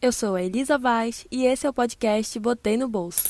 Eu sou a Elisa Vaz e esse é o podcast Botei no Bolso.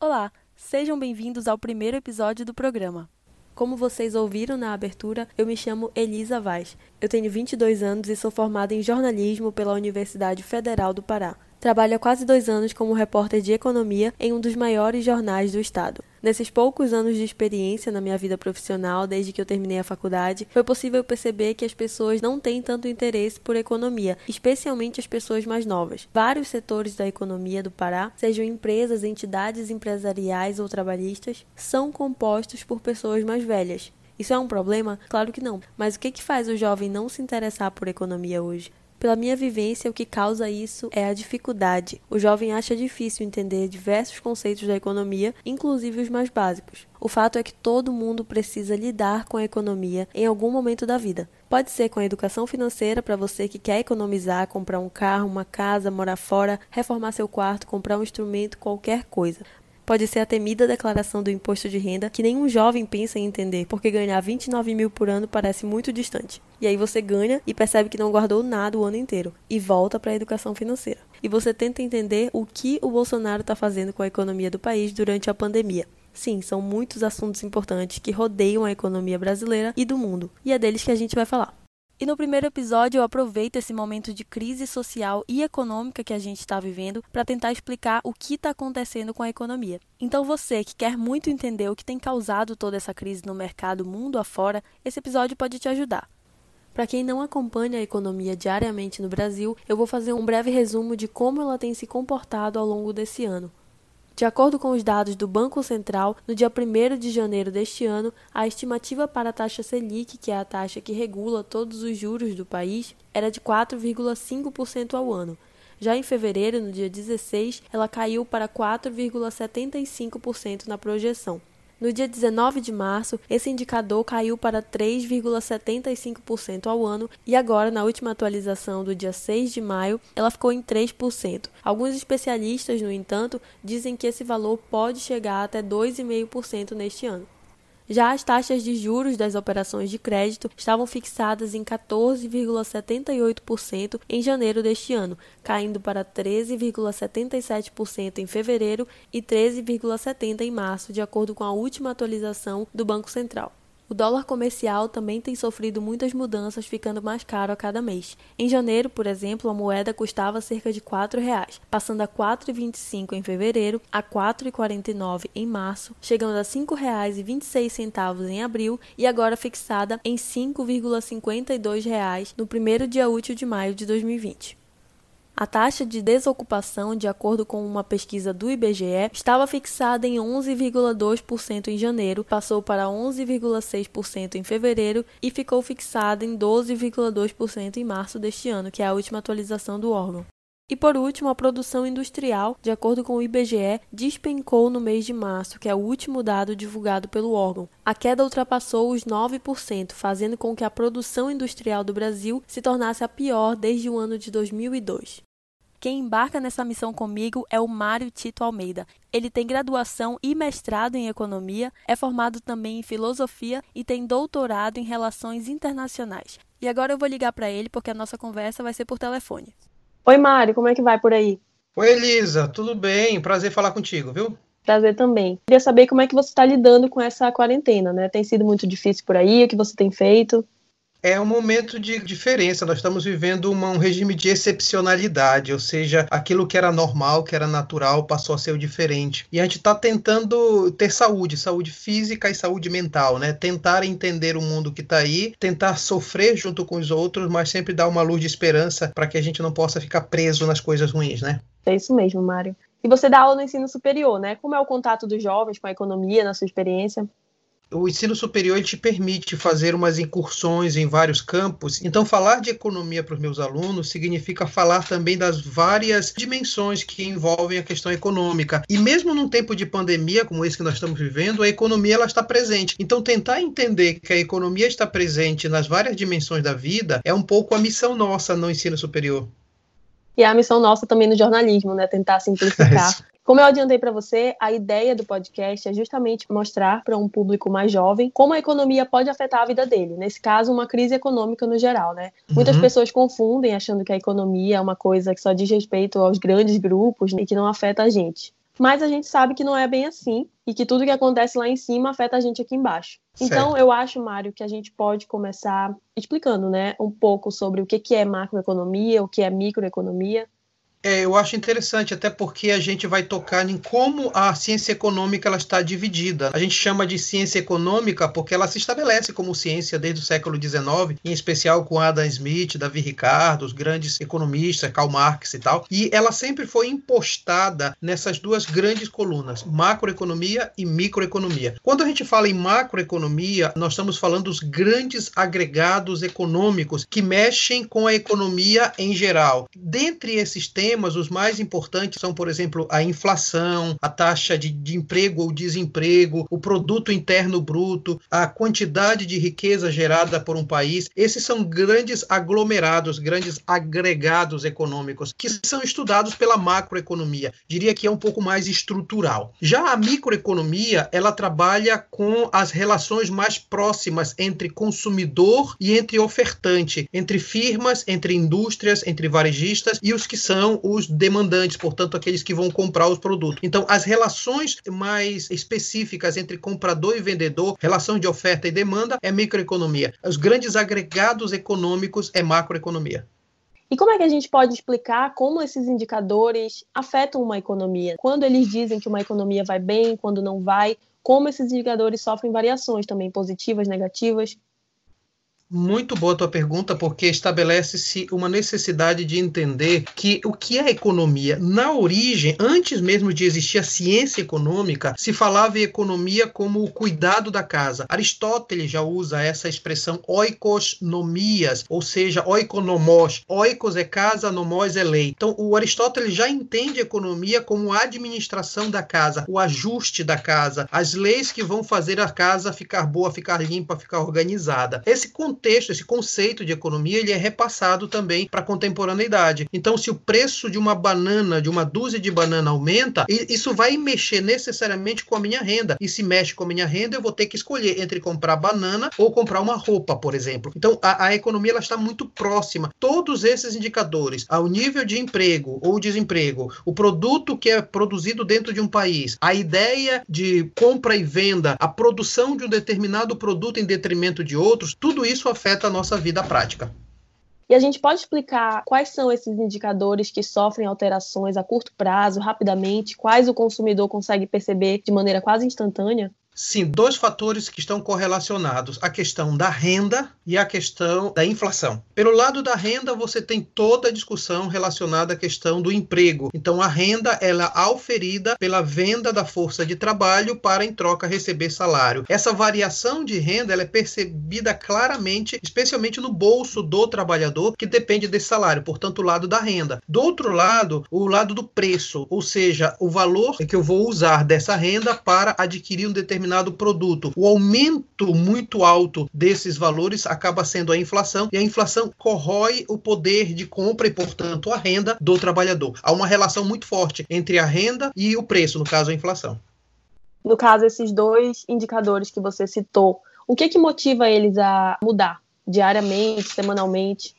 Olá, sejam bem-vindos ao primeiro episódio do programa. Como vocês ouviram na abertura, eu me chamo Elisa Vaz. Eu tenho 22 anos e sou formada em jornalismo pela Universidade Federal do Pará. Trabalho há quase dois anos como repórter de economia em um dos maiores jornais do estado. Nesses poucos anos de experiência na minha vida profissional, desde que eu terminei a faculdade, foi possível perceber que as pessoas não têm tanto interesse por economia, especialmente as pessoas mais novas. Vários setores da economia do Pará, sejam empresas, entidades empresariais ou trabalhistas, são compostos por pessoas mais velhas. Isso é um problema? Claro que não. Mas o que, que faz o jovem não se interessar por economia hoje? Pela minha vivência, o que causa isso é a dificuldade. O jovem acha difícil entender diversos conceitos da economia, inclusive os mais básicos. O fato é que todo mundo precisa lidar com a economia em algum momento da vida. Pode ser com a educação financeira para você que quer economizar, comprar um carro, uma casa, morar fora, reformar seu quarto, comprar um instrumento, qualquer coisa pode ser a temida declaração do imposto de renda que nenhum jovem pensa em entender, porque ganhar 29 mil por ano parece muito distante. E aí você ganha e percebe que não guardou nada o ano inteiro e volta para a educação financeira. E você tenta entender o que o Bolsonaro está fazendo com a economia do país durante a pandemia. Sim, são muitos assuntos importantes que rodeiam a economia brasileira e do mundo, e é deles que a gente vai falar. E no primeiro episódio eu aproveito esse momento de crise social e econômica que a gente está vivendo para tentar explicar o que está acontecendo com a economia. Então você que quer muito entender o que tem causado toda essa crise no mercado mundo afora, esse episódio pode te ajudar. Para quem não acompanha a economia diariamente no Brasil, eu vou fazer um breve resumo de como ela tem se comportado ao longo desse ano. De acordo com os dados do Banco Central, no dia 1 de janeiro deste ano, a estimativa para a taxa Selic, que é a taxa que regula todos os juros do país, era de 4,5% ao ano. Já em fevereiro, no dia 16, ela caiu para 4,75% na projeção. No dia 19 de março, esse indicador caiu para 3,75% ao ano e agora, na última atualização do dia 6 de maio, ela ficou em 3%. Alguns especialistas, no entanto, dizem que esse valor pode chegar até 2,5% neste ano. Já as taxas de juros das operações de crédito estavam fixadas em 14,78% em janeiro deste ano, caindo para 13,77% em fevereiro e 13,70% em março, de acordo com a última atualização do Banco Central. O dólar comercial também tem sofrido muitas mudanças, ficando mais caro a cada mês. Em janeiro, por exemplo, a moeda custava cerca de R$ 4,00, passando a R$ 4,25 em fevereiro, a R$ 4,49 em março, chegando a R$ 5,26 em abril e agora fixada em R$ 5,52 no primeiro dia útil de maio de 2020. A taxa de desocupação, de acordo com uma pesquisa do IBGE, estava fixada em 11,2% em janeiro, passou para 11,6% em fevereiro e ficou fixada em 12,2% em março deste ano, que é a última atualização do órgão. E por último, a produção industrial, de acordo com o IBGE, despencou no mês de março, que é o último dado divulgado pelo órgão. A queda ultrapassou os 9%, fazendo com que a produção industrial do Brasil se tornasse a pior desde o ano de 2002. Quem embarca nessa missão comigo é o Mário Tito Almeida. Ele tem graduação e mestrado em economia, é formado também em filosofia e tem doutorado em relações internacionais. E agora eu vou ligar para ele porque a nossa conversa vai ser por telefone. Oi, Mário, como é que vai por aí? Oi, Elisa, tudo bem? Prazer falar contigo, viu? Prazer também. Queria saber como é que você está lidando com essa quarentena, né? Tem sido muito difícil por aí? O que você tem feito? É um momento de diferença. Nós estamos vivendo uma, um regime de excepcionalidade, ou seja, aquilo que era normal, que era natural, passou a ser o diferente. E a gente está tentando ter saúde, saúde física e saúde mental, né? Tentar entender o mundo que está aí, tentar sofrer junto com os outros, mas sempre dar uma luz de esperança para que a gente não possa ficar preso nas coisas ruins, né? É isso mesmo, Mário. E você dá aula no ensino superior, né? Como é o contato dos jovens com a economia, na sua experiência? O ensino superior te permite fazer umas incursões em vários campos. Então, falar de economia para os meus alunos significa falar também das várias dimensões que envolvem a questão econômica. E mesmo num tempo de pandemia como esse que nós estamos vivendo, a economia ela está presente. Então, tentar entender que a economia está presente nas várias dimensões da vida é um pouco a missão nossa no ensino superior. E é a missão nossa também no jornalismo, né? Tentar simplificar. Como eu adiantei para você, a ideia do podcast é justamente mostrar para um público mais jovem como a economia pode afetar a vida dele. Nesse caso, uma crise econômica no geral, né? Uhum. Muitas pessoas confundem achando que a economia é uma coisa que só diz respeito aos grandes grupos e que não afeta a gente. Mas a gente sabe que não é bem assim e que tudo que acontece lá em cima afeta a gente aqui embaixo. Certo. Então, eu acho, Mário, que a gente pode começar explicando, né, um pouco sobre o que é macroeconomia, o que é microeconomia, é, eu acho interessante, até porque a gente vai tocar em como a ciência econômica ela está dividida. A gente chama de ciência econômica porque ela se estabelece como ciência desde o século XIX, em especial com Adam Smith, Davi Ricardo, os grandes economistas, Karl Marx e tal. E ela sempre foi impostada nessas duas grandes colunas, macroeconomia e microeconomia. Quando a gente fala em macroeconomia, nós estamos falando dos grandes agregados econômicos que mexem com a economia em geral. Dentre esses temas, temas, os mais importantes são, por exemplo, a inflação, a taxa de, de emprego ou desemprego, o produto interno bruto, a quantidade de riqueza gerada por um país. Esses são grandes aglomerados, grandes agregados econômicos que são estudados pela macroeconomia. Diria que é um pouco mais estrutural. Já a microeconomia, ela trabalha com as relações mais próximas entre consumidor e entre ofertante, entre firmas, entre indústrias, entre varejistas e os que são os demandantes, portanto, aqueles que vão comprar os produtos. Então, as relações mais específicas entre comprador e vendedor, relação de oferta e demanda, é microeconomia. Os grandes agregados econômicos é macroeconomia. E como é que a gente pode explicar como esses indicadores afetam uma economia? Quando eles dizem que uma economia vai bem, quando não vai, como esses indicadores sofrem variações também positivas, negativas? Muito boa a tua pergunta, porque estabelece-se uma necessidade de entender que o que é economia? Na origem, antes mesmo de existir a ciência econômica, se falava em economia como o cuidado da casa. Aristóteles já usa essa expressão oikosnomias, ou seja, oikonomos. Oikos é casa, nomos é lei. Então, o Aristóteles já entende economia como a administração da casa, o ajuste da casa, as leis que vão fazer a casa ficar boa, ficar limpa, ficar organizada. Esse contexto, esse conceito de economia, ele é repassado também para a contemporaneidade. Então, se o preço de uma banana, de uma dúzia de banana aumenta, isso vai mexer necessariamente com a minha renda. E se mexe com a minha renda, eu vou ter que escolher entre comprar banana ou comprar uma roupa, por exemplo. Então, a, a economia ela está muito próxima. Todos esses indicadores, ao nível de emprego ou desemprego, o produto que é produzido dentro de um país, a ideia de compra e venda, a produção de um determinado produto em detrimento de outros, tudo isso isso afeta a nossa vida prática. E a gente pode explicar quais são esses indicadores que sofrem alterações a curto prazo, rapidamente, quais o consumidor consegue perceber de maneira quase instantânea? Sim, dois fatores que estão correlacionados: a questão da renda e a questão da inflação. Pelo lado da renda, você tem toda a discussão relacionada à questão do emprego. Então, a renda ela é auferida pela venda da força de trabalho para, em troca, receber salário. Essa variação de renda ela é percebida claramente, especialmente no bolso do trabalhador, que depende desse salário, portanto, o lado da renda. Do outro lado, o lado do preço, ou seja, o valor que eu vou usar dessa renda para adquirir um determinado determinado produto. O aumento muito alto desses valores acaba sendo a inflação, e a inflação corrói o poder de compra e, portanto, a renda do trabalhador. Há uma relação muito forte entre a renda e o preço, no caso, a inflação. No caso, esses dois indicadores que você citou, o que, que motiva eles a mudar diariamente, semanalmente?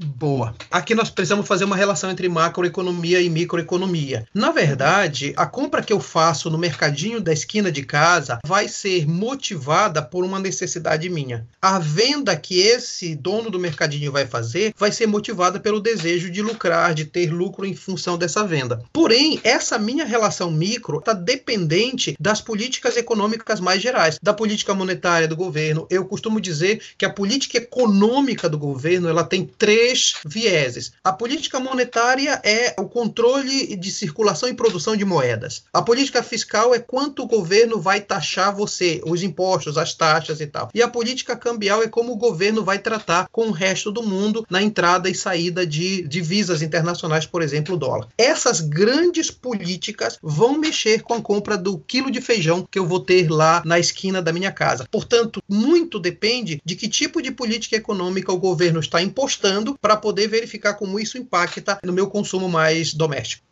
Boa. Aqui nós precisamos fazer uma relação entre macroeconomia e microeconomia. Na verdade, a compra que eu faço no mercadinho da esquina de casa vai ser motivada por uma necessidade minha. A venda que esse dono do mercadinho vai fazer vai ser motivada pelo desejo de lucrar, de ter lucro em função dessa venda. Porém, essa minha relação micro está dependente das políticas econômicas mais gerais, da política monetária do governo. Eu costumo dizer que a política econômica do governo ela tem três três vieses. A política monetária é o controle de circulação e produção de moedas. A política fiscal é quanto o governo vai taxar você, os impostos, as taxas e tal. E a política cambial é como o governo vai tratar com o resto do mundo na entrada e saída de divisas internacionais, por exemplo, o dólar. Essas grandes políticas vão mexer com a compra do quilo de feijão que eu vou ter lá na esquina da minha casa. Portanto, muito depende de que tipo de política econômica o governo está impostando para poder verificar como isso impacta no meu consumo mais doméstico.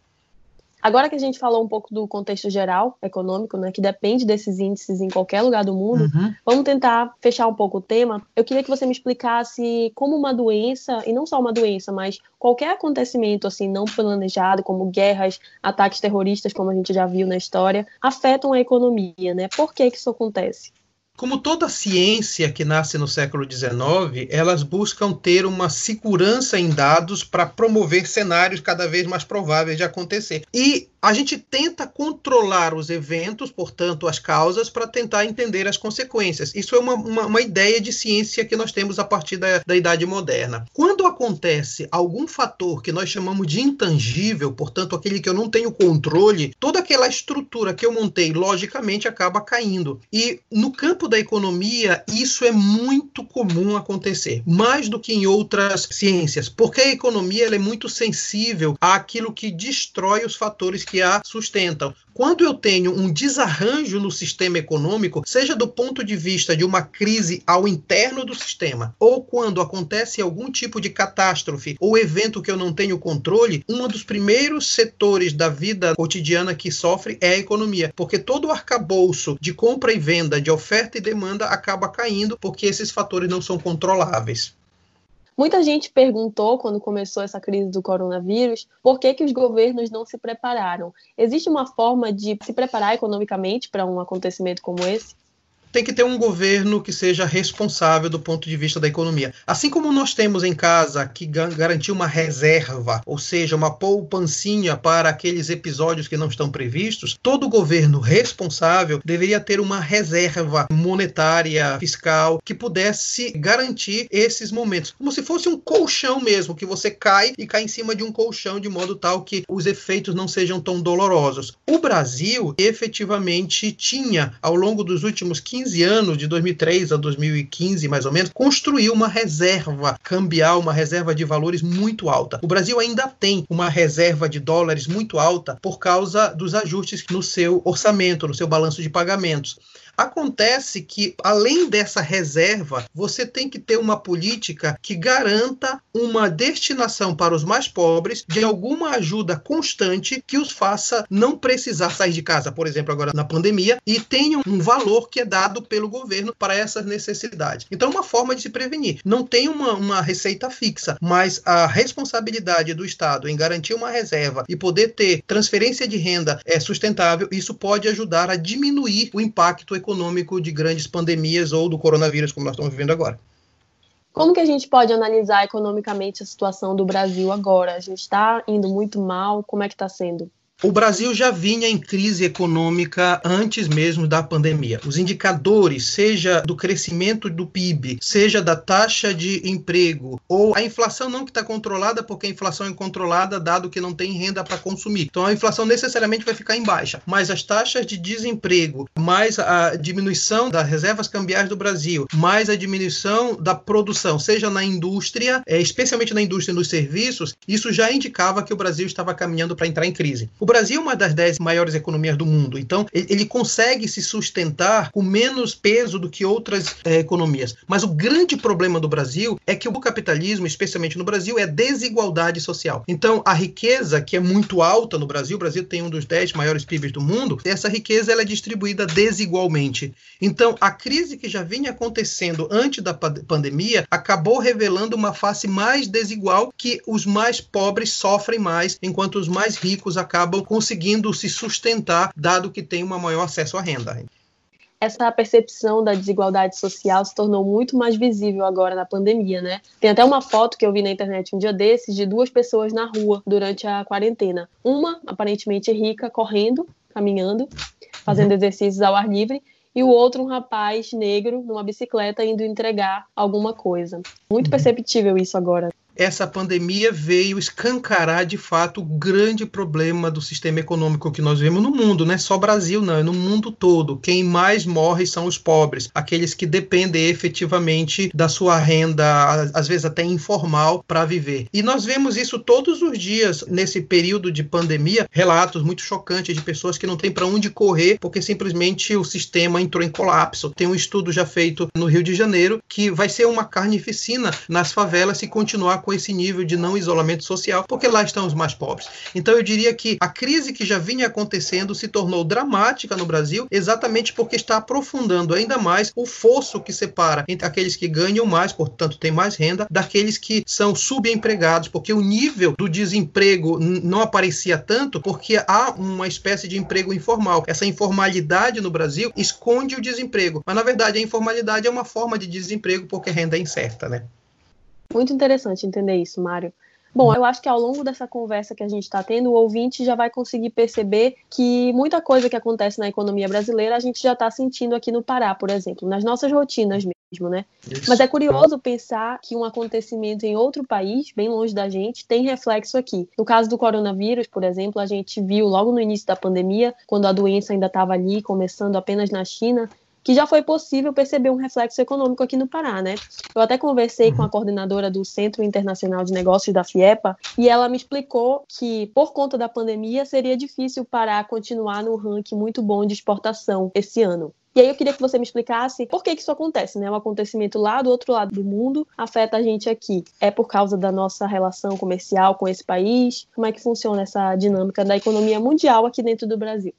Agora que a gente falou um pouco do contexto geral econômico, né, que depende desses índices em qualquer lugar do mundo, uhum. vamos tentar fechar um pouco o tema. Eu queria que você me explicasse como uma doença, e não só uma doença, mas qualquer acontecimento assim não planejado, como guerras, ataques terroristas, como a gente já viu na história, afetam a economia, né? Por que que isso acontece? Como toda ciência que nasce no século XIX, elas buscam ter uma segurança em dados para promover cenários cada vez mais prováveis de acontecer. E a gente tenta controlar os eventos, portanto, as causas, para tentar entender as consequências. Isso é uma, uma, uma, ideia de ciência que nós temos a partir da, da Idade Moderna. Quando acontece algum fator que nós chamamos de intangível, portanto, aquele que eu não tenho controle, toda aquela estrutura que eu montei, logicamente, acaba caindo. E no campo da economia, isso é muito comum acontecer, mais do que em outras ciências, porque a economia é muito sensível àquilo que destrói os fatores que que a sustentam. Quando eu tenho um desarranjo no sistema econômico, seja do ponto de vista de uma crise ao interno do sistema, ou quando acontece algum tipo de catástrofe ou evento que eu não tenho controle, um dos primeiros setores da vida cotidiana que sofre é a economia, porque todo o arcabouço de compra e venda, de oferta e demanda acaba caindo porque esses fatores não são controláveis. Muita gente perguntou, quando começou essa crise do coronavírus, por que, que os governos não se prepararam. Existe uma forma de se preparar economicamente para um acontecimento como esse? Tem que ter um governo que seja responsável do ponto de vista da economia. Assim como nós temos em casa que garantir uma reserva, ou seja, uma poupancinha para aqueles episódios que não estão previstos, todo governo responsável deveria ter uma reserva monetária, fiscal, que pudesse garantir esses momentos. Como se fosse um colchão mesmo, que você cai e cai em cima de um colchão de modo tal que os efeitos não sejam tão dolorosos. O Brasil efetivamente tinha, ao longo dos últimos 15 15 anos, de 2003 a 2015 mais ou menos, construiu uma reserva cambial, uma reserva de valores muito alta. O Brasil ainda tem uma reserva de dólares muito alta por causa dos ajustes no seu orçamento, no seu balanço de pagamentos. Acontece que, além dessa reserva, você tem que ter uma política que garanta uma destinação para os mais pobres de alguma ajuda constante que os faça não precisar sair de casa, por exemplo, agora na pandemia, e tenham um valor que é dado pelo governo para essas necessidades. Então, uma forma de se prevenir. Não tem uma, uma receita fixa, mas a responsabilidade do Estado em garantir uma reserva e poder ter transferência de renda é sustentável, isso pode ajudar a diminuir o impacto econômico econômico de grandes pandemias ou do coronavírus, como nós estamos vivendo agora. Como que a gente pode analisar economicamente a situação do Brasil agora? A gente está indo muito mal? Como é que está sendo? O Brasil já vinha em crise econômica antes mesmo da pandemia. Os indicadores, seja do crescimento do PIB, seja da taxa de emprego, ou a inflação não que está controlada, porque a inflação é controlada dado que não tem renda para consumir. Então a inflação necessariamente vai ficar em baixa. Mas as taxas de desemprego, mais a diminuição das reservas cambiais do Brasil, mais a diminuição da produção, seja na indústria, é, especialmente na indústria nos serviços, isso já indicava que o Brasil estava caminhando para entrar em crise. O Brasil é uma das dez maiores economias do mundo, então ele consegue se sustentar com menos peso do que outras é, economias. Mas o grande problema do Brasil é que o capitalismo, especialmente no Brasil, é desigualdade social. Então, a riqueza, que é muito alta no Brasil, o Brasil tem um dos dez maiores PIBs do mundo, essa riqueza ela é distribuída desigualmente. Então, a crise que já vinha acontecendo antes da pandemia acabou revelando uma face mais desigual que os mais pobres sofrem mais, enquanto os mais ricos acabam acabam conseguindo se sustentar, dado que tem um maior acesso à renda. Essa percepção da desigualdade social se tornou muito mais visível agora na pandemia, né? Tem até uma foto que eu vi na internet um dia desses de duas pessoas na rua durante a quarentena. Uma, aparentemente rica, correndo, caminhando, fazendo uhum. exercícios ao ar livre, e o outro um rapaz negro numa bicicleta indo entregar alguma coisa. Muito uhum. perceptível isso agora essa pandemia veio escancarar de fato o grande problema do sistema econômico que nós vemos no mundo, não é só Brasil, não, é no mundo todo. Quem mais morre são os pobres, aqueles que dependem efetivamente da sua renda, às vezes até informal, para viver. E nós vemos isso todos os dias nesse período de pandemia, relatos muito chocantes de pessoas que não têm para onde correr porque simplesmente o sistema entrou em colapso. Tem um estudo já feito no Rio de Janeiro que vai ser uma carnificina nas favelas se continuar com esse nível de não isolamento social, porque lá estão os mais pobres. Então eu diria que a crise que já vinha acontecendo se tornou dramática no Brasil, exatamente porque está aprofundando ainda mais o fosso que separa entre aqueles que ganham mais, portanto têm mais renda, daqueles que são subempregados, porque o nível do desemprego não aparecia tanto porque há uma espécie de emprego informal. Essa informalidade no Brasil esconde o desemprego, mas na verdade a informalidade é uma forma de desemprego porque renda é incerta, né? Muito interessante entender isso, Mário. Bom, eu acho que ao longo dessa conversa que a gente está tendo, o ouvinte já vai conseguir perceber que muita coisa que acontece na economia brasileira a gente já está sentindo aqui no Pará, por exemplo, nas nossas rotinas mesmo, né? Isso. Mas é curioso pensar que um acontecimento em outro país, bem longe da gente, tem reflexo aqui. No caso do coronavírus, por exemplo, a gente viu logo no início da pandemia, quando a doença ainda estava ali, começando apenas na China, que já foi possível perceber um reflexo econômico aqui no Pará, né? Eu até conversei com a coordenadora do Centro Internacional de Negócios da FIEPA e ela me explicou que, por conta da pandemia, seria difícil o Pará continuar no ranking muito bom de exportação esse ano. E aí eu queria que você me explicasse por que, que isso acontece, né? Um acontecimento lá do outro lado do mundo afeta a gente aqui. É por causa da nossa relação comercial com esse país? Como é que funciona essa dinâmica da economia mundial aqui dentro do Brasil?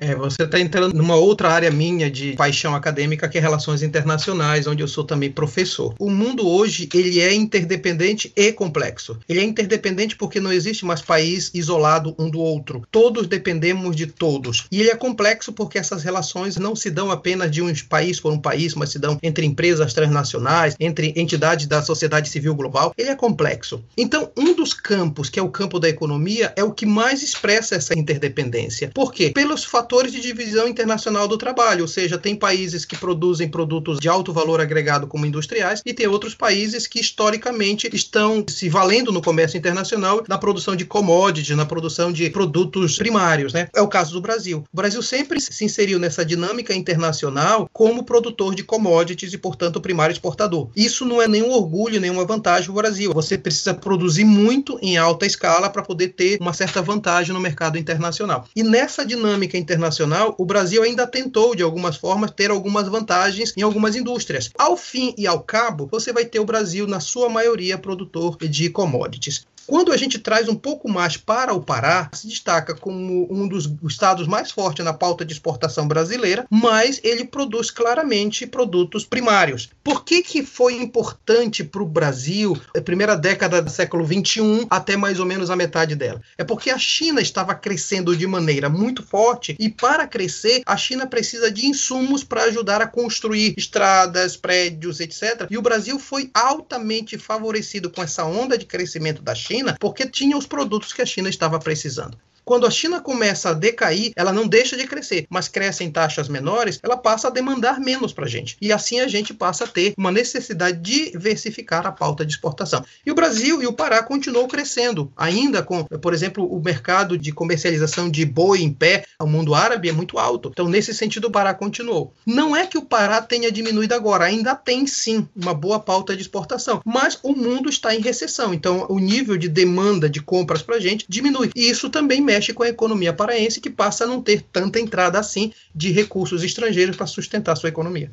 É, você está entrando numa outra área minha de paixão acadêmica, que é relações internacionais, onde eu sou também professor. O mundo hoje, ele é interdependente e complexo. Ele é interdependente porque não existe mais país isolado um do outro. Todos dependemos de todos. E ele é complexo porque essas relações não se dão apenas de um país por um país, mas se dão entre empresas transnacionais, entre entidades da sociedade civil global. Ele é complexo. Então, um dos campos, que é o campo da economia, é o que mais expressa essa interdependência. Por quê? Pelos fatores fatores de divisão internacional do trabalho, ou seja, tem países que produzem produtos de alto valor agregado como industriais e tem outros países que historicamente estão se valendo no comércio internacional na produção de commodities, na produção de produtos primários, né? É o caso do Brasil. O Brasil sempre se inseriu nessa dinâmica internacional como produtor de commodities e, portanto, primário exportador. Isso não é nenhum orgulho, nenhuma vantagem para o Brasil. Você precisa produzir muito em alta escala para poder ter uma certa vantagem no mercado internacional. E nessa dinâmica internacional internacional, o Brasil ainda tentou, de algumas formas, ter algumas vantagens em algumas indústrias. Ao fim e ao cabo, você vai ter o Brasil, na sua maioria, produtor de commodities. Quando a gente traz um pouco mais para o Pará, se destaca como um dos estados mais fortes na pauta de exportação brasileira, mas ele produz claramente produtos primários. Por que, que foi importante para o Brasil, a primeira década do século XXI até mais ou menos a metade dela? É porque a China estava crescendo de maneira muito forte e para crescer, a China precisa de insumos para ajudar a construir estradas, prédios, etc. E o Brasil foi altamente favorecido com essa onda de crescimento da China porque tinha os produtos que a China estava precisando. Quando a China começa a decair, ela não deixa de crescer, mas cresce em taxas menores, ela passa a demandar menos para a gente. E assim a gente passa a ter uma necessidade de diversificar a pauta de exportação. E o Brasil e o Pará continuam crescendo, ainda com, por exemplo, o mercado de comercialização de boi em pé ao mundo árabe é muito alto. Então, nesse sentido, o Pará continuou. Não é que o Pará tenha diminuído agora, ainda tem sim uma boa pauta de exportação, mas o mundo está em recessão. Então, o nível de demanda de compras para a gente diminui. E isso também mexe mexe com a economia paraense, que passa a não ter tanta entrada assim de recursos estrangeiros para sustentar sua economia.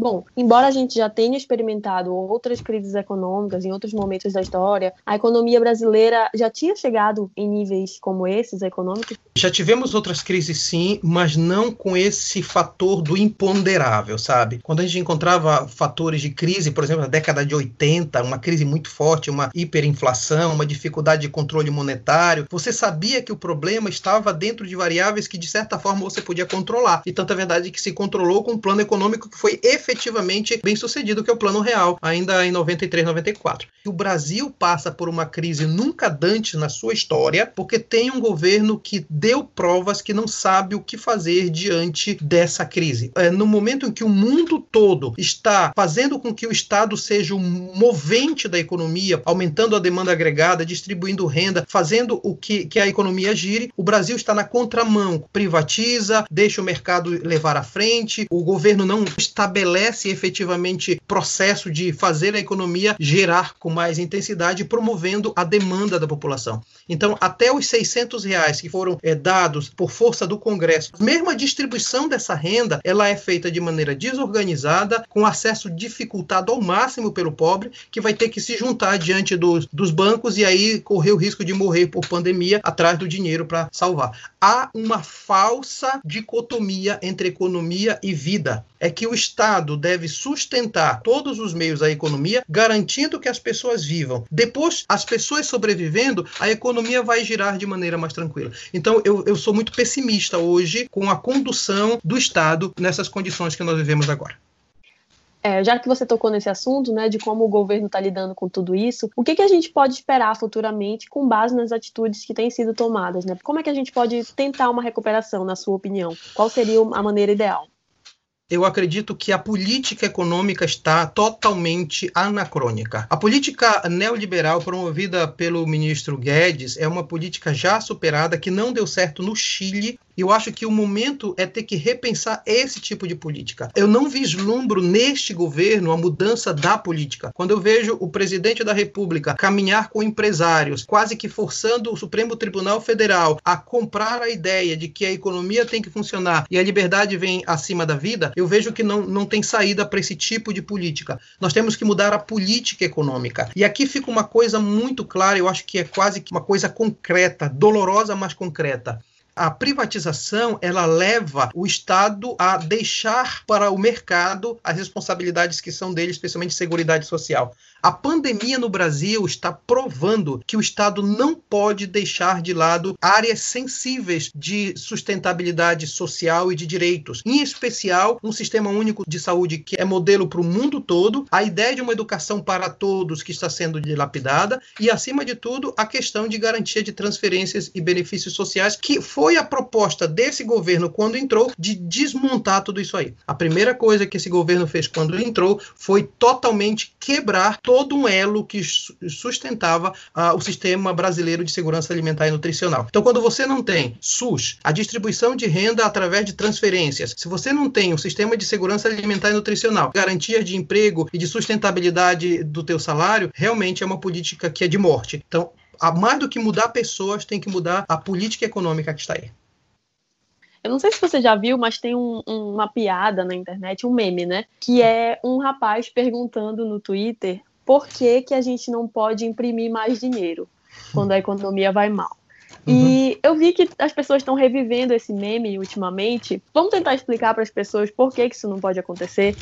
Bom, embora a gente já tenha experimentado outras crises econômicas em outros momentos da história, a economia brasileira já tinha chegado em níveis como esses econômicos? Já tivemos outras crises sim, mas não com esse fator do imponderável, sabe? Quando a gente encontrava fatores de crise, por exemplo, na década de 80, uma crise muito forte, uma hiperinflação, uma dificuldade de controle monetário, você sabia que o problema estava dentro de variáveis que de certa forma você podia controlar. E tanta verdade que se controlou com um plano econômico que foi efetivo efetivamente bem sucedido, que é o Plano Real, ainda em 93, 94. O Brasil passa por uma crise nunca dante na sua história, porque tem um governo que deu provas que não sabe o que fazer diante dessa crise. É, no momento em que o mundo todo está fazendo com que o Estado seja o movente da economia, aumentando a demanda agregada, distribuindo renda, fazendo o que, que a economia gire, o Brasil está na contramão, privatiza, deixa o mercado levar à frente, o governo não estabelece estabelece efetivamente processo de fazer a economia gerar com mais intensidade, promovendo a demanda da população. Então, até os 600 reais que foram é, dados por força do Congresso, mesmo a distribuição dessa renda, ela é feita de maneira desorganizada, com acesso dificultado ao máximo pelo pobre, que vai ter que se juntar diante dos, dos bancos e aí correr o risco de morrer por pandemia atrás do dinheiro para salvar. Há uma falsa dicotomia entre economia e vida. É que o Estado deve sustentar todos os meios da economia, garantindo que as pessoas vivam. Depois, as pessoas sobrevivendo, a economia vai girar de maneira mais tranquila. Então, eu, eu sou muito pessimista hoje com a condução do Estado nessas condições que nós vivemos agora. É, já que você tocou nesse assunto, né, de como o governo está lidando com tudo isso, o que, que a gente pode esperar futuramente com base nas atitudes que têm sido tomadas? Né? Como é que a gente pode tentar uma recuperação, na sua opinião? Qual seria a maneira ideal? Eu acredito que a política econômica está totalmente anacrônica. A política neoliberal promovida pelo ministro Guedes é uma política já superada que não deu certo no Chile eu acho que o momento é ter que repensar esse tipo de política. Eu não vislumbro neste governo a mudança da política. Quando eu vejo o presidente da República caminhar com empresários, quase que forçando o Supremo Tribunal Federal a comprar a ideia de que a economia tem que funcionar e a liberdade vem acima da vida, eu vejo que não, não tem saída para esse tipo de política. Nós temos que mudar a política econômica. E aqui fica uma coisa muito clara, eu acho que é quase que uma coisa concreta, dolorosa, mas concreta a privatização ela leva o Estado a deixar para o mercado as responsabilidades que são dele, especialmente seguridade social. A pandemia no Brasil está provando que o Estado não pode deixar de lado áreas sensíveis de sustentabilidade social e de direitos, em especial um sistema único de saúde que é modelo para o mundo todo, a ideia de uma educação para todos que está sendo dilapidada e, acima de tudo, a questão de garantia de transferências e benefícios sociais, que foi a proposta desse governo quando entrou de desmontar tudo isso aí. A primeira coisa que esse governo fez quando entrou foi totalmente quebrar todo um elo que sustentava uh, o sistema brasileiro de segurança alimentar e nutricional. Então, quando você não tem SUS, a distribuição de renda através de transferências, se você não tem um sistema de segurança alimentar e nutricional, garantias de emprego e de sustentabilidade do teu salário, realmente é uma política que é de morte. Então, mais do que mudar pessoas, tem que mudar a política econômica que está aí. Eu não sei se você já viu, mas tem um, uma piada na internet, um meme, né? Que é um rapaz perguntando no Twitter por que, que a gente não pode imprimir mais dinheiro quando a economia vai mal. Uhum. E eu vi que as pessoas estão revivendo esse meme ultimamente. Vamos tentar explicar para as pessoas por que, que isso não pode acontecer.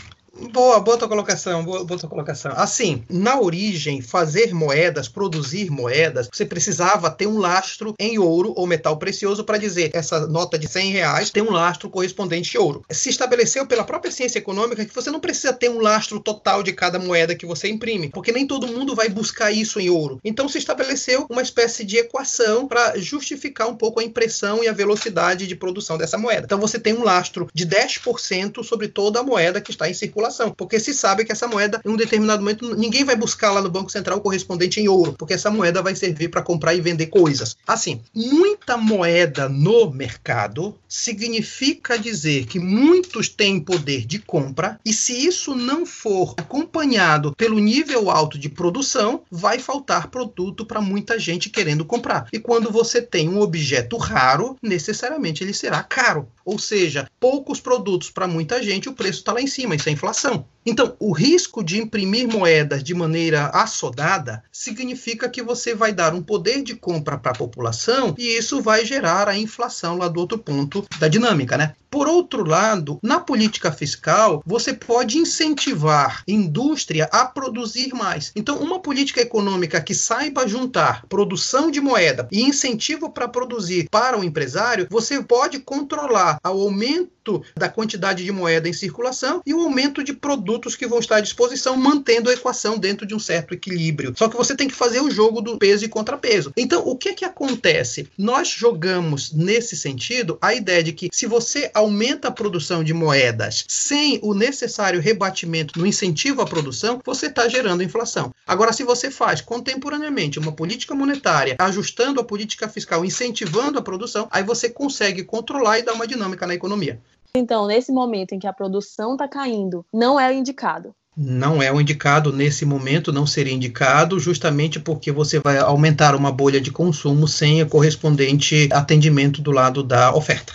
Boa, boa tua colocação, boa, boa tua colocação. Assim, na origem, fazer moedas, produzir moedas, você precisava ter um lastro em ouro ou metal precioso para dizer essa nota de 100 reais tem um lastro correspondente a ouro. Se estabeleceu pela própria ciência econômica que você não precisa ter um lastro total de cada moeda que você imprime, porque nem todo mundo vai buscar isso em ouro. Então se estabeleceu uma espécie de equação para justificar um pouco a impressão e a velocidade de produção dessa moeda. Então você tem um lastro de 10% sobre toda a moeda que está em circulação porque se sabe que essa moeda, em um determinado momento, ninguém vai buscar lá no Banco Central correspondente em ouro, porque essa moeda vai servir para comprar e vender coisas. Assim, muita moeda no mercado significa dizer que muitos têm poder de compra, e se isso não for acompanhado pelo nível alto de produção, vai faltar produto para muita gente querendo comprar. E quando você tem um objeto raro, necessariamente ele será caro. Ou seja, poucos produtos para muita gente, o preço está lá em cima, isso é inflação inflação. Então, o risco de imprimir moedas de maneira assodada significa que você vai dar um poder de compra para a população e isso vai gerar a inflação lá do outro ponto da dinâmica, né? Por outro lado, na política fiscal, você pode incentivar indústria a produzir mais. Então, uma política econômica que saiba juntar produção de moeda e incentivo para produzir para o empresário, você pode controlar o aumento da quantidade de moeda em circulação e o aumento de produtos que vão estar à disposição, mantendo a equação dentro de um certo equilíbrio. Só que você tem que fazer o jogo do peso e contrapeso. Então, o que que acontece? Nós jogamos nesse sentido a ideia de que se você aumenta a produção de moedas sem o necessário rebatimento no incentivo à produção, você está gerando inflação. Agora, se você faz contemporaneamente uma política monetária, ajustando a política fiscal, incentivando a produção, aí você consegue controlar e dar uma dinâmica na economia. Então, nesse momento em que a produção está caindo, não é indicado não é o indicado nesse momento, não seria indicado, justamente porque você vai aumentar uma bolha de consumo sem o correspondente atendimento do lado da oferta.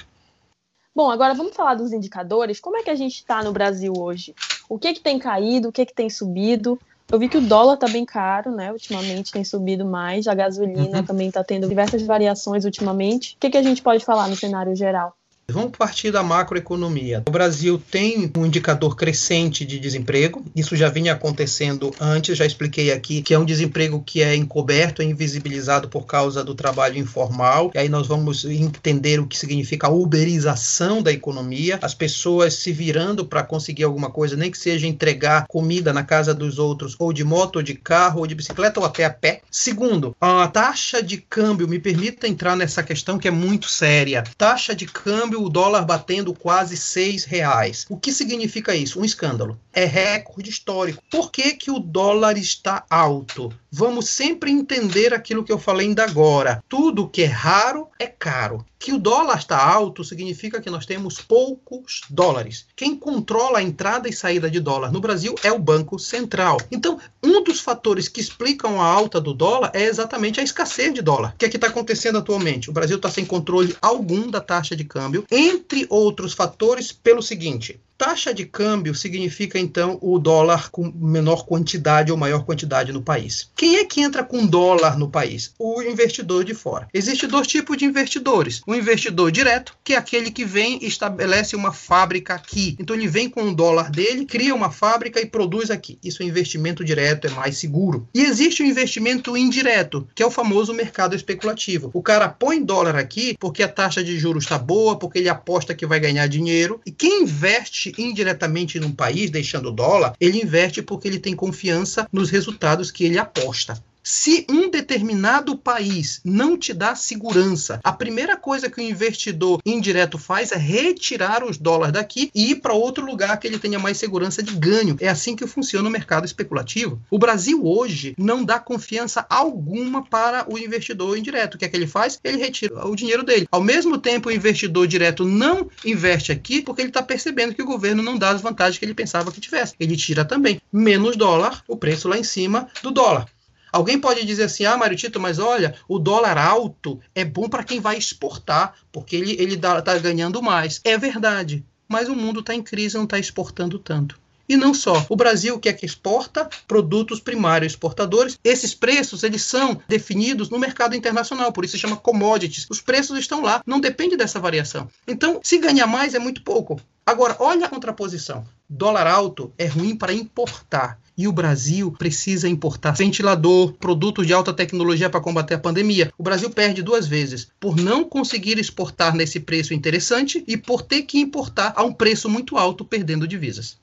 Bom, agora vamos falar dos indicadores. Como é que a gente está no Brasil hoje? O que, que tem caído, o que, que tem subido? Eu vi que o dólar está bem caro, né? Ultimamente tem subido mais, a gasolina uhum. também está tendo diversas variações ultimamente. O que, que a gente pode falar no cenário geral? Vamos partir da macroeconomia. O Brasil tem um indicador crescente de desemprego. Isso já vinha acontecendo antes, já expliquei aqui que é um desemprego que é encoberto, é invisibilizado por causa do trabalho informal. E aí nós vamos entender o que significa a uberização da economia, as pessoas se virando para conseguir alguma coisa, nem que seja entregar comida na casa dos outros, ou de moto, ou de carro, ou de bicicleta, ou até a pé. Segundo, a taxa de câmbio, me permita entrar nessa questão que é muito séria. Taxa de câmbio o dólar batendo quase seis reais. O que significa isso? Um escândalo. É recorde histórico. Por que, que o dólar está alto? Vamos sempre entender aquilo que eu falei ainda agora. Tudo que é raro é caro. Que o dólar está alto significa que nós temos poucos dólares. Quem controla a entrada e saída de dólar no Brasil é o Banco Central. Então, um dos fatores que explicam a alta do dólar é exatamente a escassez de dólar. O que é que está acontecendo atualmente? O Brasil está sem controle algum da taxa de câmbio, entre outros fatores, pelo seguinte: Taxa de câmbio significa então o dólar com menor quantidade ou maior quantidade no país. Quem é que entra com dólar no país? O investidor de fora. Existem dois tipos de investidores. O investidor direto, que é aquele que vem e estabelece uma fábrica aqui. Então ele vem com o dólar dele, cria uma fábrica e produz aqui. Isso é investimento direto, é mais seguro. E existe o investimento indireto, que é o famoso mercado especulativo. O cara põe dólar aqui porque a taxa de juros está boa, porque ele aposta que vai ganhar dinheiro. E quem investe indiretamente num país, deixando o dólar, ele investe porque ele tem confiança nos resultados que ele aposta. Se um determinado país não te dá segurança, a primeira coisa que o investidor indireto faz é retirar os dólares daqui e ir para outro lugar que ele tenha mais segurança de ganho. É assim que funciona o mercado especulativo. O Brasil hoje não dá confiança alguma para o investidor indireto. O que é que ele faz? Ele retira o dinheiro dele. Ao mesmo tempo, o investidor direto não investe aqui porque ele está percebendo que o governo não dá as vantagens que ele pensava que tivesse. Ele tira também. Menos dólar, o preço lá em cima do dólar. Alguém pode dizer assim, ah, Mário Tito, mas olha, o dólar alto é bom para quem vai exportar, porque ele ele está ganhando mais. É verdade, mas o mundo está em crise, não está exportando tanto. E não só. O Brasil que é que exporta produtos primários exportadores. Esses preços eles são definidos no mercado internacional, por isso se chama commodities. Os preços estão lá, não depende dessa variação. Então, se ganhar mais é muito pouco. Agora, olha a contraposição. Dólar alto é ruim para importar. E o Brasil precisa importar ventilador, produtos de alta tecnologia para combater a pandemia. O Brasil perde duas vezes por não conseguir exportar nesse preço interessante e por ter que importar a um preço muito alto, perdendo divisas.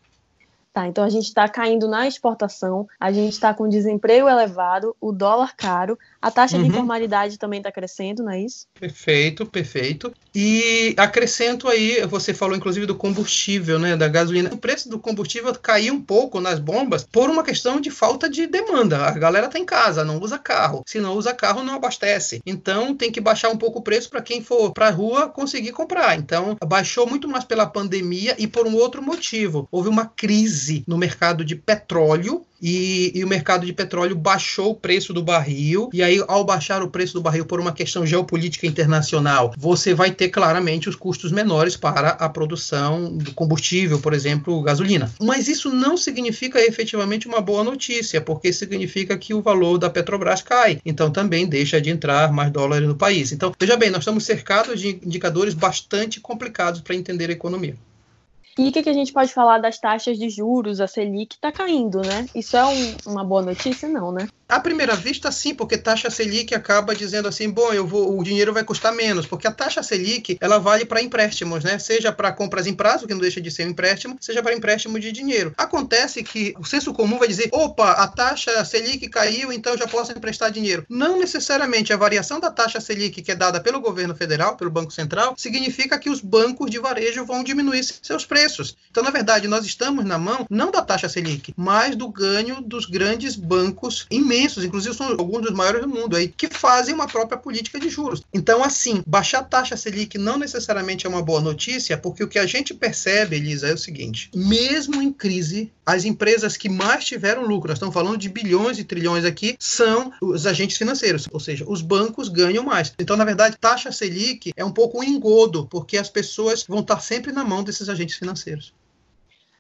Tá, então a gente está caindo na exportação, a gente está com desemprego elevado, o dólar caro, a taxa uhum. de informalidade também está crescendo, não é isso? Perfeito, perfeito. E acrescento aí, você falou inclusive do combustível, né, da gasolina. O preço do combustível caiu um pouco nas bombas por uma questão de falta de demanda. A galera está em casa, não usa carro. Se não usa carro, não abastece. Então tem que baixar um pouco o preço para quem for para a rua conseguir comprar. Então baixou muito mais pela pandemia e por um outro motivo. Houve uma crise no mercado de petróleo e, e, o mercado de petróleo baixou o preço do barril. E aí, ao baixar o preço do barril por uma questão geopolítica internacional, você vai ter claramente os custos menores para a produção do combustível, por exemplo, gasolina. Mas isso não significa efetivamente uma boa notícia, porque significa que o valor da Petrobras cai. Então também deixa de entrar mais dólares no país. Então, veja bem, nós estamos cercados de indicadores bastante complicados para entender a economia. E o que, que, a gente pode falar das taxas de juros? A Selic está caindo, né? Isso é um, uma boa notícia? Não, né? À primeira vista, sim, porque taxa Selic acaba dizendo assim, bom, eu vou, o dinheiro vai custar menos, porque a taxa Selic ela vale para empréstimos, né? Seja para compras em prazo, que não deixa de ser um empréstimo, seja para empréstimo de dinheiro. Acontece que o senso comum vai dizer, opa, a taxa Selic caiu, então eu já posso emprestar dinheiro. Não necessariamente a variação da taxa Selic que é dada pelo governo federal, pelo Banco Central, significa que os bancos de varejo vão diminuir seus preços. Então, na verdade, nós estamos na mão não da taxa Selic, mas do ganho dos grandes bancos imensos imensos, inclusive são alguns dos maiores do mundo aí, que fazem uma própria política de juros. Então, assim, baixar a taxa Selic não necessariamente é uma boa notícia, porque o que a gente percebe, Elisa, é o seguinte: mesmo em crise, as empresas que mais tiveram lucro, nós estamos falando de bilhões e trilhões aqui, são os agentes financeiros, ou seja, os bancos ganham mais. Então, na verdade, taxa Selic é um pouco um engodo, porque as pessoas vão estar sempre na mão desses agentes financeiros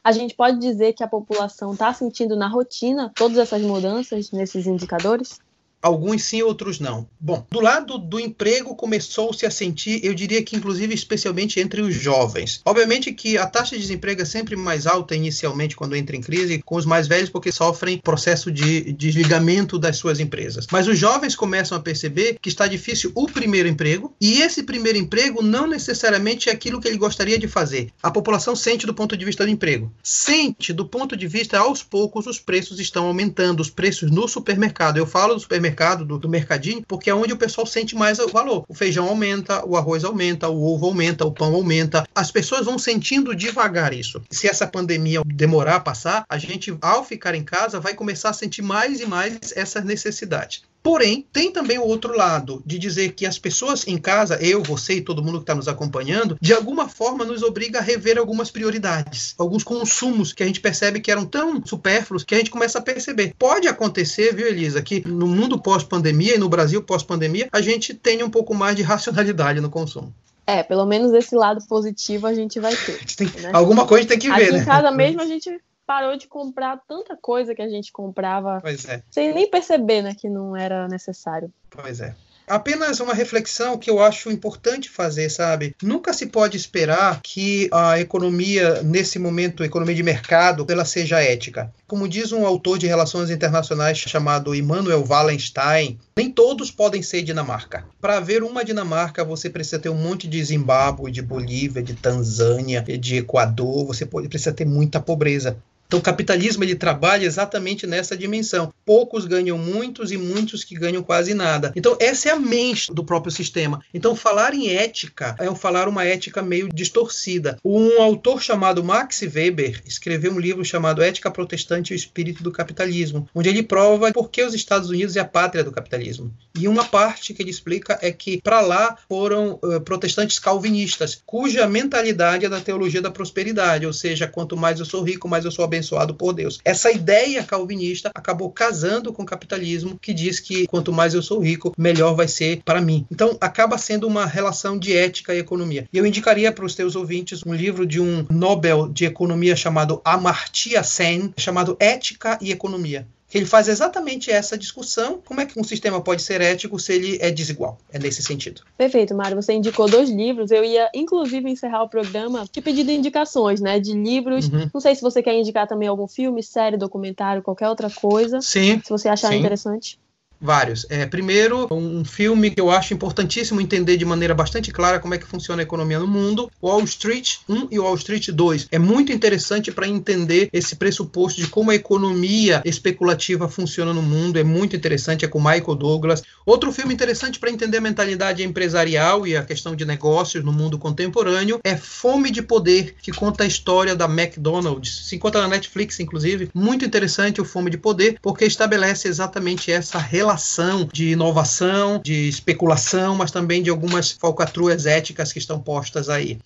a gente pode dizer que a população está sentindo na rotina todas essas mudanças nesses indicadores? Alguns sim, outros não. Bom, do lado do emprego começou-se a sentir, eu diria que inclusive especialmente entre os jovens. Obviamente que a taxa de desemprego é sempre mais alta inicialmente quando entra em crise com os mais velhos porque sofrem processo de desligamento das suas empresas. Mas os jovens começam a perceber que está difícil o primeiro emprego e esse primeiro emprego não necessariamente é aquilo que ele gostaria de fazer. A população sente do ponto de vista do emprego. Sente do ponto de vista aos poucos os preços estão aumentando, os preços no supermercado. Eu falo do supermercado mercado, do, do mercadinho, porque é onde o pessoal sente mais o valor. O feijão aumenta, o arroz aumenta, o ovo aumenta, o pão aumenta. As pessoas vão sentindo devagar isso. Se essa pandemia demorar a passar, a gente, ao ficar em casa, vai começar a sentir mais e mais essa necessidade. Porém, tem também o outro lado de dizer que as pessoas em casa, eu, você e todo mundo que está nos acompanhando, de alguma forma nos obriga a rever algumas prioridades, alguns consumos que a gente percebe que eram tão supérfluos que a gente começa a perceber. Pode acontecer, viu, Elisa, que no mundo pós-pandemia e no Brasil pós-pandemia, a gente tenha um pouco mais de racionalidade no consumo. É, pelo menos esse lado positivo a gente vai ter. Né? Alguma coisa tem que ver, Aqui né? em casa mesmo a gente parou de comprar tanta coisa que a gente comprava é. sem nem perceber né, que não era necessário. Pois é apenas uma reflexão que eu acho importante fazer, sabe? Nunca se pode esperar que a economia, nesse momento, a economia de mercado, ela seja ética. Como diz um autor de relações internacionais chamado Immanuel Wallenstein, nem todos podem ser Dinamarca. Para haver uma Dinamarca, você precisa ter um monte de Zimbábue, de Bolívia, de Tanzânia, de Equador, você precisa ter muita pobreza. Então, o capitalismo ele trabalha exatamente nessa dimensão. Poucos ganham muitos e muitos que ganham quase nada. Então, essa é a mente do próprio sistema. Então, falar em ética é falar uma ética meio distorcida. Um autor chamado Max Weber escreveu um livro chamado Ética Protestante e o Espírito do Capitalismo, onde ele prova por que os Estados Unidos é a pátria do capitalismo. E uma parte que ele explica é que para lá foram uh, protestantes calvinistas, cuja mentalidade é da teologia da prosperidade, ou seja, quanto mais eu sou rico, mais eu sou abençoado abençoado por Deus. Essa ideia calvinista acabou casando com o capitalismo, que diz que quanto mais eu sou rico, melhor vai ser para mim. Então, acaba sendo uma relação de ética e economia. E eu indicaria para os teus ouvintes um livro de um Nobel de Economia chamado Amartya Sen, chamado Ética e Economia ele faz exatamente essa discussão. Como é que um sistema pode ser ético se ele é desigual? É nesse sentido. Perfeito, Mário. Você indicou dois livros. Eu ia, inclusive, encerrar o programa te pedindo indicações, né? De livros. Uhum. Não sei se você quer indicar também algum filme, série, documentário, qualquer outra coisa. Sim. Se você achar sim. interessante. Vários. É, primeiro, um filme que eu acho importantíssimo entender de maneira bastante clara como é que funciona a economia no mundo, Wall Street 1 e Wall Street 2. É muito interessante para entender esse pressuposto de como a economia especulativa funciona no mundo. É muito interessante, é com Michael Douglas. Outro filme interessante para entender a mentalidade empresarial e a questão de negócios no mundo contemporâneo é Fome de Poder, que conta a história da McDonald's. Se encontra na Netflix, inclusive. Muito interessante o Fome de Poder, porque estabelece exatamente essa relação relação de inovação, de especulação, mas também de algumas falcatruas éticas que estão postas aí.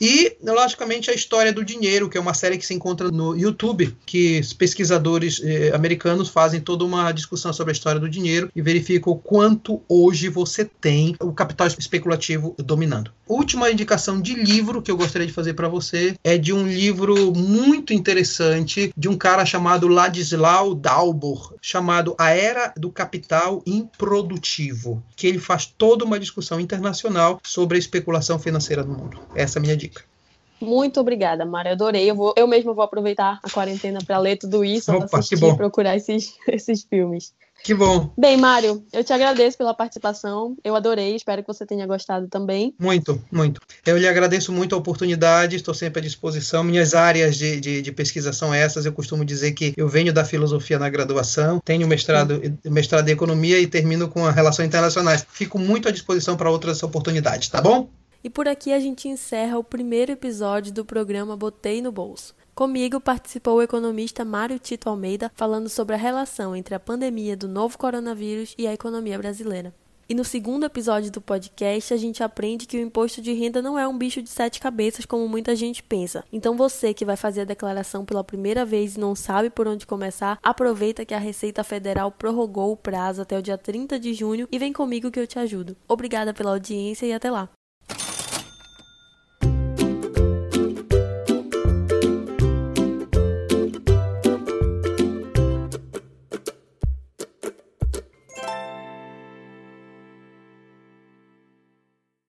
E, logicamente, a história do dinheiro, que é uma série que se encontra no YouTube, que pesquisadores eh, americanos fazem toda uma discussão sobre a história do dinheiro e verificam o quanto hoje você tem o capital especulativo dominando. Última indicação de livro que eu gostaria de fazer para você é de um livro muito interessante de um cara chamado Ladislau Dalbor, chamado A Era do Capital Improdutivo, que ele faz toda uma discussão internacional sobre a especulação financeira no mundo. Essa é a minha dica. Muito obrigada, Mari. Adorei. Eu, vou, eu mesma vou aproveitar a quarentena para ler tudo isso, Opa, assistir procurar esses, esses filmes. Que bom. Bem, Mário, eu te agradeço pela participação. Eu adorei, espero que você tenha gostado também. Muito, muito. Eu lhe agradeço muito a oportunidade, estou sempre à disposição. Minhas áreas de, de, de pesquisa são essas. Eu costumo dizer que eu venho da filosofia na graduação, tenho mestrado, mestrado em economia e termino com a relações internacionais. Fico muito à disposição para outras oportunidades, tá bom? E por aqui a gente encerra o primeiro episódio do programa Botei no Bolso. Comigo participou o economista Mário Tito Almeida falando sobre a relação entre a pandemia do novo coronavírus e a economia brasileira. E no segundo episódio do podcast, a gente aprende que o imposto de renda não é um bicho de sete cabeças como muita gente pensa. Então você que vai fazer a declaração pela primeira vez e não sabe por onde começar, aproveita que a Receita Federal prorrogou o prazo até o dia 30 de junho e vem comigo que eu te ajudo. Obrigada pela audiência e até lá.